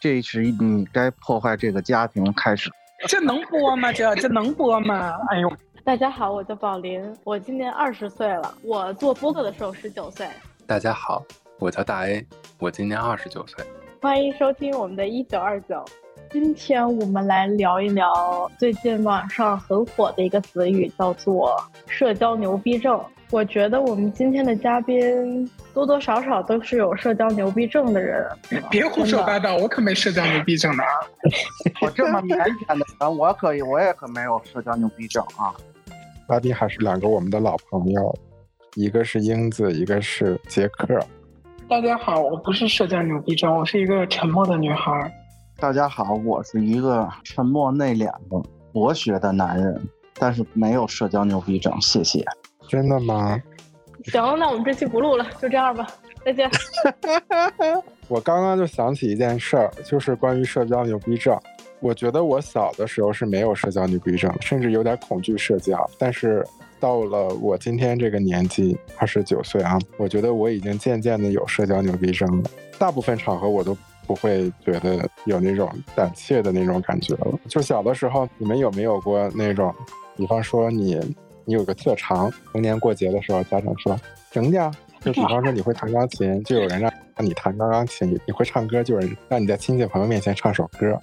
这是你该破坏这个家庭开始。这能播吗？这这能播吗？哎呦！大家好，我叫宝林，我今年二十岁了。我做播客的时候十九岁。大家好，我叫大 A，我今年二十九岁。欢迎收听我们的一九二九。今天我们来聊一聊最近网上很火的一个词语，叫做“社交牛逼症”。我觉得我们今天的嘉宾多多少少都是有社交牛逼症的人。别胡说八道，我可没社交牛逼症呢。我这么腼腆的人，我可以，我也可没有社交牛逼症啊。嘉宾还是两个我们的老朋友，一个是英子，一个是杰克。大家好，我不是社交牛逼症，我是一个沉默的女孩。大家好，我是一个沉默内敛的博学的男人，但是没有社交牛逼症。谢谢。真的吗？行，那我们这期不录了，就这样吧，再见。我刚刚就想起一件事儿，就是关于社交牛逼症。我觉得我小的时候是没有社交牛逼症，甚至有点恐惧社交。但是到了我今天这个年纪，二十九岁啊，我觉得我已经渐渐的有社交牛逼症了。大部分场合我都。不会觉得有那种胆怯的那种感觉了。就小的时候，你们有没有过那种，比方说你你有个特长，逢年过节的时候，家长说整点，就比方说你会弹钢琴，就有人让让你弹钢琴；你会唱歌，就有人让你在亲戚朋友面前唱首歌；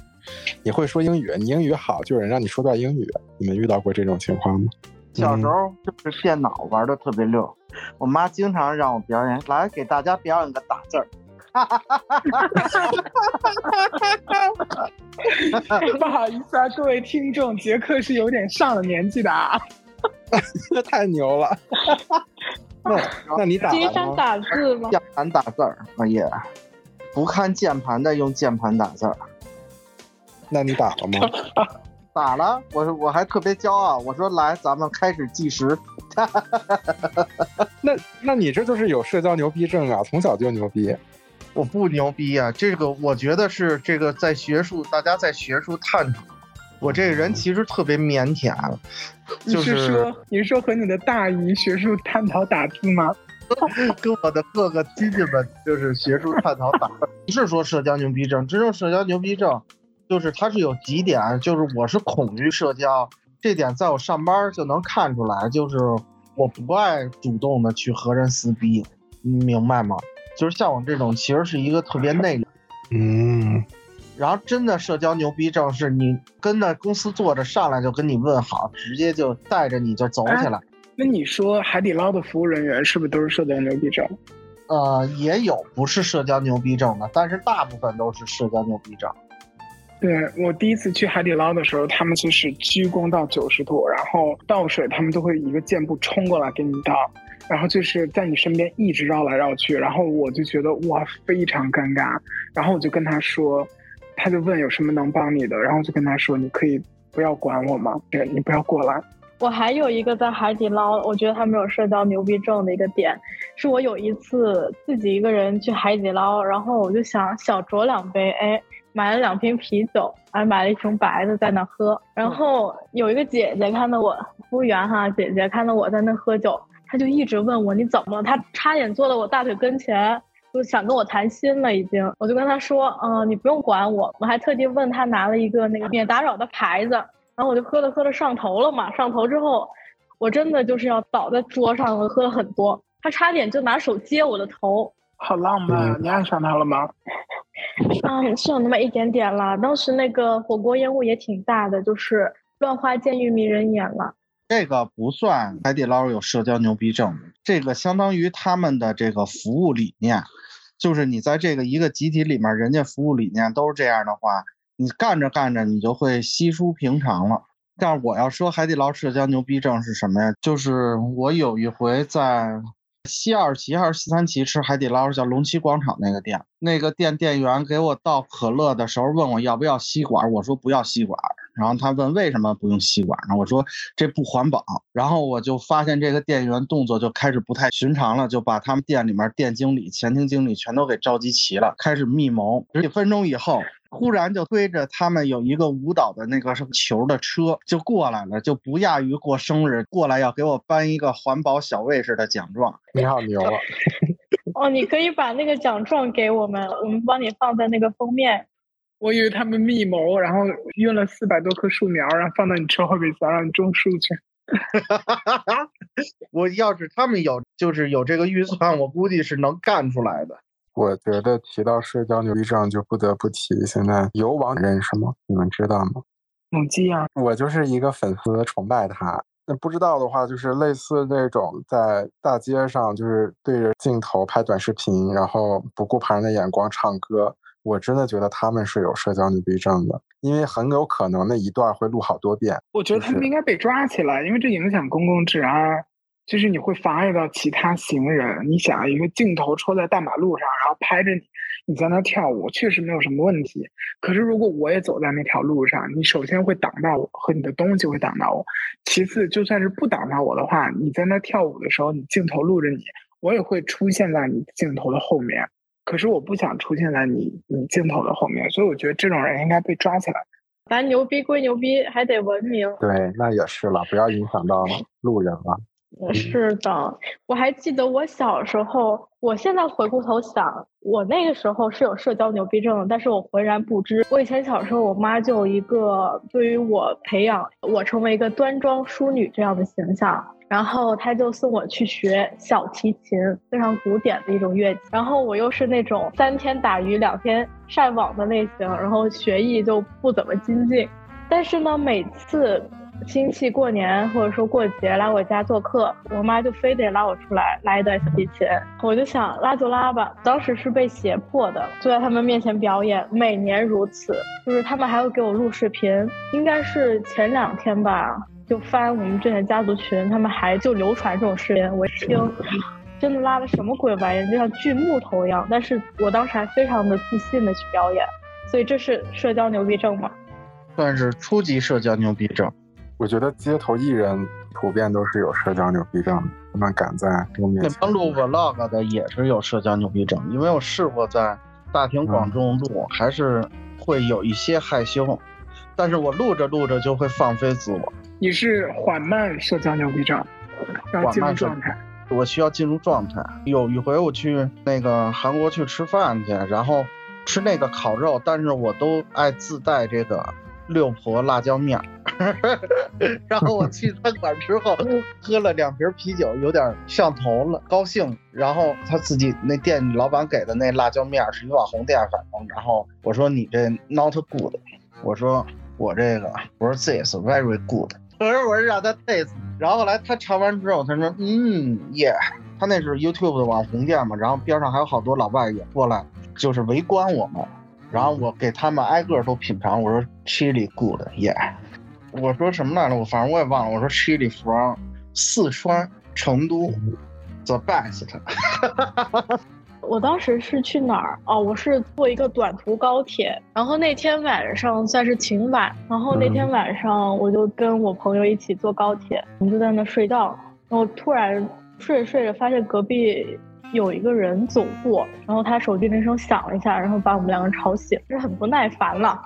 你会说英语，你英语好，就有人让你说段英语。你们遇到过这种情况吗？小时候就是电脑玩的特别溜，我妈经常让我表演，来给大家表演个打字儿。哈哈哈哈哈！哈哈哈不好意思啊，各位听众，杰克是有点上了年纪的啊。这 太牛了！那那你打金山打字吗？键盘打字儿，哎呀，不看键盘的用键盘打字儿。那你打了吗？打了，我我还特别骄傲，我说来，咱们开始计时。那那你这就是有社交牛逼症啊，从小就牛逼。我不牛逼啊，这个我觉得是这个在学术，大家在学术探讨。我这个人其实特别腼腆，就是说，你是说和你的大姨学术探讨打字吗？跟我的各个亲戚们就是学术探讨打字，不是说社交牛逼症，真正社交牛逼症就是它是有几点，就是我是恐惧社交，这点在我上班就能看出来，就是我不爱主动的去和人撕逼，你明白吗？就是像我这种，其实是一个特别内敛，嗯，然后真的社交牛逼症是你跟那公司坐着，上来就跟你问好，直接就带着你就走起来。那你说海底捞的服务人员是不是都是社交牛逼症？呃，也有不是社交牛逼症的，但是大部分都是社交牛逼症。对我第一次去海底捞的时候，他们就是鞠躬到九十度，然后倒水，他们都会一个箭步冲过来给你倒。然后就是在你身边一直绕来绕去，然后我就觉得哇非常尴尬，然后我就跟他说，他就问有什么能帮你的，然后就跟他说你可以不要管我吗？对你不要过来。我还有一个在海底捞，我觉得他没有社交牛逼症的一个点，是我有一次自己一个人去海底捞，然后我就想小酌两杯，哎，买了两瓶啤酒，还买了一瓶白的在那喝，然后有一个姐姐看到我，服务员哈，姐姐看到我在那喝酒。她就一直问我你怎么了？他差点坐到我大腿跟前，就想跟我谈心了。已经，我就跟他说，嗯，你不用管我。我还特地问他拿了一个那个免打扰的牌子。然后我就喝了喝了上头了嘛。上头之后，我真的就是要倒在桌上了，喝了很多。他差点就拿手接我的头，好浪漫。你爱上他了吗？嗯，是有那么一点点了。当时那个火锅烟雾也挺大的，就是乱花渐欲迷人眼了。这个不算海底捞有社交牛逼症，这个相当于他们的这个服务理念，就是你在这个一个集体里面，人家服务理念都是这样的话，你干着干着你就会稀疏平常了。但是我要说海底捞社交牛逼症是什么呀？就是我有一回在西二旗还是西三旗吃海底捞，叫龙旗广场那个店，那个店店员给我倒可乐的时候问我要不要吸管，我说不要吸管。然后他问为什么不用吸管呢？我说这不环保。然后我就发现这个店员动作就开始不太寻常了，就把他们店里面店经理、前厅经理全都给召集齐了，开始密谋。十几分钟以后，忽然就推着他们有一个舞蹈的那个什么球的车就过来了，就不亚于过生日过来要给我颁一个环保小卫士的奖状。你好牛啊！哦，你可以把那个奖状给我们，我们帮你放在那个封面。我以为他们密谋，然后运了四百多棵树苗，然后放到你车后备箱让你种树去。我要是他们有，就是有这个预算，我估计是能干出来的。我觉得提到社交牛逼症，就不得不提现在有网认识吗？你们知道吗？母鸡啊，我就是一个粉丝，崇拜他。那不知道的话，就是类似这种在大街上，就是对着镜头拍短视频，然后不顾旁人的眼光唱歌。我真的觉得他们是有社交牛逼症的，因为很有可能那一段会录好多遍。我觉得他们应该被抓起来，因为这影响公共治安。就是你会妨碍到其他行人。你想，一个镜头戳在大马路上，然后拍着你，你在那跳舞，确实没有什么问题。可是如果我也走在那条路上，你首先会挡到我，和你的东西会挡到我。其次，就算是不挡到我的话，你在那跳舞的时候，你镜头录着你，我也会出现在你镜头的后面。可是我不想出现在你你镜头的后面，所以我觉得这种人应该被抓起来。咱牛逼归牛逼，还得文明。对，那也是了，不要影响到路人了。是的，我还记得我小时候，我现在回过头想，我那个时候是有社交牛逼症，但是我浑然不知。我以前小时候，我妈就有一个对于我培养我成为一个端庄淑女这样的形象，然后她就送我去学小提琴，非常古典的一种乐器。然后我又是那种三天打鱼两天晒网的类型，然后学艺就不怎么精进，但是呢，每次。亲戚过年或者说过节来我家做客，我妈就非得拉我出来拉一段小提琴，我就想拉就拉吧。当时是被胁迫的，就在他们面前表演，每年如此。就是他们还会给我录视频，应该是前两天吧，就翻我们之前家族群，他们还就流传这种视频。我一听，真的拉的什么鬼玩意，就像锯木头一样。但是我当时还非常的自信的去表演，所以这是社交牛逼症吗？算是初级社交牛逼症。我觉得街头艺人普遍都是有社交牛逼症，他们敢在路面前录 vlog 的也是有社交牛逼症，因为我试过在大庭广众录，还是会有一些害羞，但是我录着录着就会放飞自我。你是缓慢社交牛逼症，要进入状态。我需要进入状态。有一回我去那个韩国去吃饭去，然后吃那个烤肉，但是我都爱自带这个六婆辣椒面儿。然后我去餐馆之后 喝了两瓶啤酒，有点上头了，高兴。然后他自己那店老板给的那辣椒面是一网红店，反正。然后我说你这 not good，我说我这个我说 this very good，我说我是让他 taste。然后后来他尝完之后，他说嗯耶，他那是 YouTube 的网红店嘛，然后边上还有好多老外也过来，就是围观我们。然后我给他们挨个都品尝，我说 chili good yeah，。我说什么来着？我反正我也忘了。我说 Chili from 四川成都，the best。我当时是去哪儿？哦，我是坐一个短途高铁。然后那天晚上算是挺晚。然后那天晚上我就跟我朋友一起坐高铁，我们就在那睡觉。然后突然睡着睡着，发现隔壁有一个人走过。然后他手机铃声响了一下，然后把我们两个吵醒，是很不耐烦了。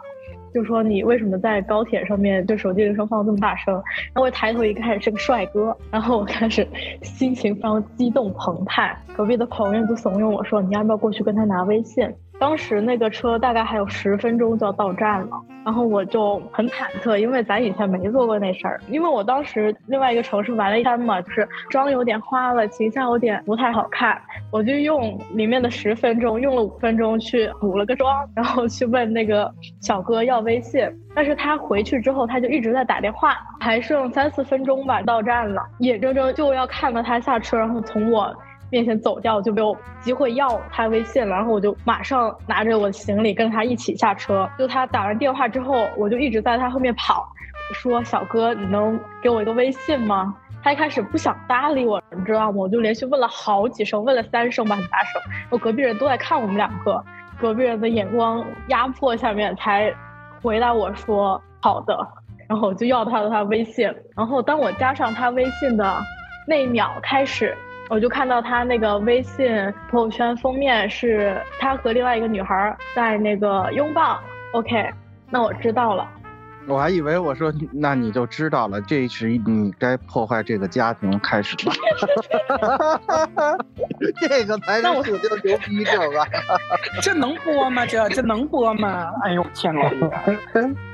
就说你为什么在高铁上面就手机铃声放这么大声？然后我抬头一看是个帅哥，然后我开始心情非常激动澎湃。隔壁的朋友就怂恿我说：“你要不要过去跟他拿微信？”当时那个车大概还有十分钟就要到站了，然后我就很忐忑，因为咱以前没做过那事儿。因为我当时另外一个城市玩了一天嘛，就是妆有点花了，形象有点不太好看，我就用里面的十分钟，用了五分钟去补了个妆，然后去问那个小哥要微信。但是他回去之后，他就一直在打电话，还剩三四分钟吧到站了，眼睁睁就要看到他下车，然后从我。面前走掉就没有机会要他微信了，然后我就马上拿着我的行李跟他一起下车。就他打完电话之后，我就一直在他后面跑，说小哥，你能给我一个微信吗？他一开始不想搭理我，你知道吗？我就连续问了好几声，问了三声吧，很大声。我隔壁人都在看我们两个，隔壁人的眼光压迫下面才回答我说好的，然后我就要他的他微信。然后当我加上他微信的那一秒开始。我就看到他那个微信朋友圈封面是他和另外一个女孩在那个拥抱。OK，那我知道了。我还以为我说那你就知道了，这是你该破坏这个家庭开始了。这个才是社交牛逼症啊！这能播吗？这这能播吗？哎呦天哪！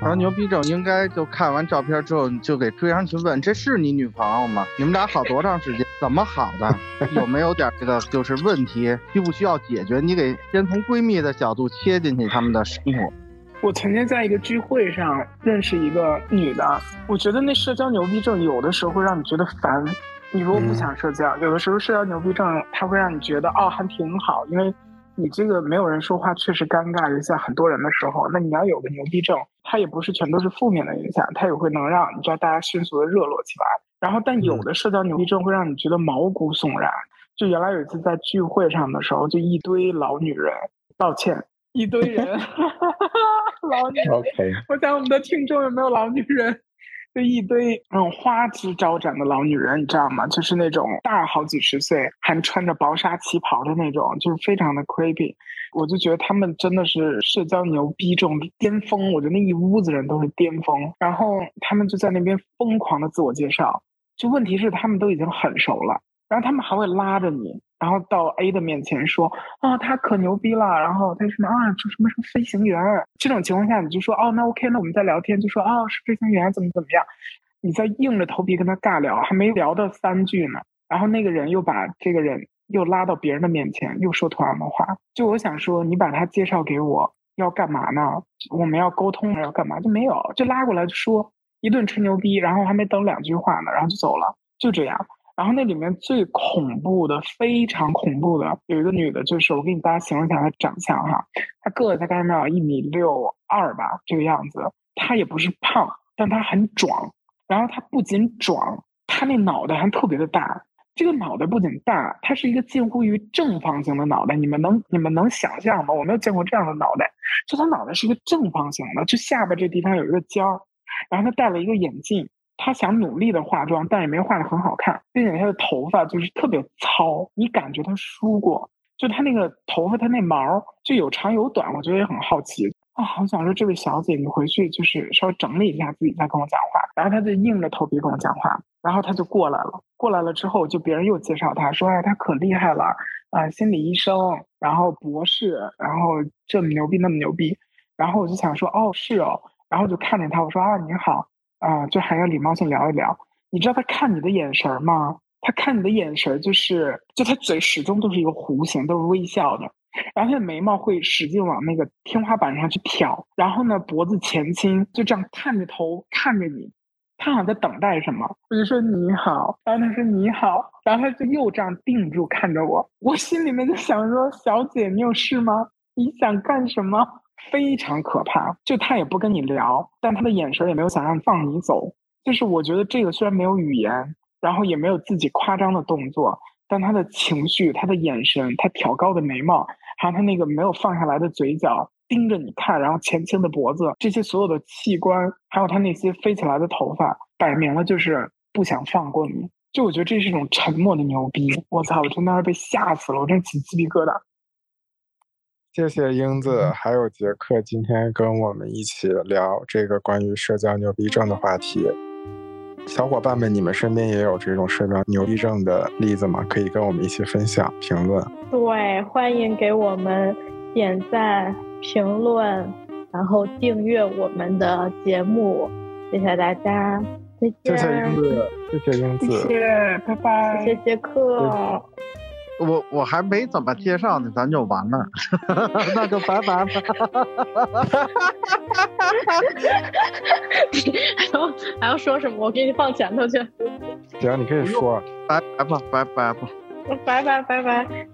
然后牛逼症应该就看完照片之后，你就给追上去问：“这是你女朋友吗？你们俩好多长时间？怎么好的？有没有点这个就是问题？需不需要解决？你给先从闺蜜的角度切进去他们的生活。”我曾经在一个聚会上认识一个女的，我觉得那社交牛逼症有的时候会让你觉得烦。你如果不想社交，有的时候社交牛逼症它会让你觉得哦还挺好，因为你这个没有人说话确实尴尬，尤其在很多人的时候。那你要有个牛逼症，它也不是全都是负面的影响，它也会能让你知道大家迅速的热络起来。然后，但有的社交牛逼症会让你觉得毛骨悚然。就原来有一次在聚会上的时候，就一堆老女人，道歉。一堆人，老女人。我想我们的听众有没有老女人？就一堆那种花枝招展的老女人，你知道吗？就是那种大好几十岁，还穿着薄纱旗袍的那种，就是非常的 creepy。我就觉得他们真的是社交牛逼这种巅峰。我觉得那一屋子人都是巅峰，然后他们就在那边疯狂的自我介绍。就问题是他们都已经很熟了，然后他们还会拉着你。然后到 A 的面前说啊，他可牛逼了。然后他什么啊，就什么什么飞行员。这种情况下，你就说哦，那 OK，那我们再聊天，就说哦，是飞行员，怎么怎么样。你在硬着头皮跟他尬聊，还没聊到三句呢，然后那个人又把这个人又拉到别人的面前，又说同样的话。就我想说，你把他介绍给我，要干嘛呢？我们要沟通，还要干嘛？就没有，就拉过来就说一顿吹牛逼，然后还没等两句话呢，然后就走了，就这样。然后那里面最恐怖的，非常恐怖的，有一个女的，就是我给你大家形容一下她长相哈，她个子大概有一米六二吧，这个样子。她也不是胖，但她很壮。然后她不仅壮，她那脑袋还特别的大。这个脑袋不仅大，它是一个近乎于正方形的脑袋。你们能你们能想象吗？我没有见过这样的脑袋，就她脑袋是一个正方形的，就下巴这地方有一个尖儿。然后她戴了一个眼镜。他想努力的化妆，但也没画的很好看，并且他的头发就是特别糙，你感觉他梳过，就他那个头发，他那毛就有长有短，我觉得也很好奇啊。我想说，这位小姐，你回去就是稍微整理一下自己再跟我讲话。然后他就硬着头皮跟我讲话，然后他就过来了。过来了之后，就别人又介绍他说，哎，他可厉害了啊，心理医生，然后博士，然后这么牛逼那么牛逼。然后我就想说，哦，是哦。然后就看见他，我说啊，你好。啊，就还要礼貌性聊一聊。你知道他看你的眼神吗？他看你的眼神就是，就他嘴始终都是一个弧形，都是微笑的。然后他的眉毛会使劲往那个天花板上去挑，然后呢，脖子前倾，就这样探着头看着你。他好像在等待什么。我就说你好，然后他说你好，然后他就又这样定住看着我。我心里面就想说，小姐，你有事吗？你想干什么？非常可怕，就他也不跟你聊，但他的眼神也没有想让放你走。就是我觉得这个虽然没有语言，然后也没有自己夸张的动作，但他的情绪、他的眼神、他挑高的眉毛，还有他那个没有放下来的嘴角盯着你看，然后前倾的脖子，这些所有的器官，还有他那些飞起来的头发，摆明了就是不想放过你。就我觉得这是一种沉默的牛逼。我操！我真的是被吓死了，我真起鸡皮疙瘩。谢谢英子，还有杰克，今天跟我们一起聊这个关于社交牛逼症的话题。小伙伴们，你们身边也有这种社交牛逼症的例子吗？可以跟我们一起分享、评论。对，欢迎给我们点赞、评论，然后订阅我们的节目。谢谢大家，再见。谢谢英子，谢谢英子，谢谢，拜拜，谢谢杰克。我我还没怎么介绍呢，咱就完了，那就拜拜吧。还要还要说什么？我给你放前头去。行，你可以说，拜拜吧，拜拜吧，拜拜拜拜。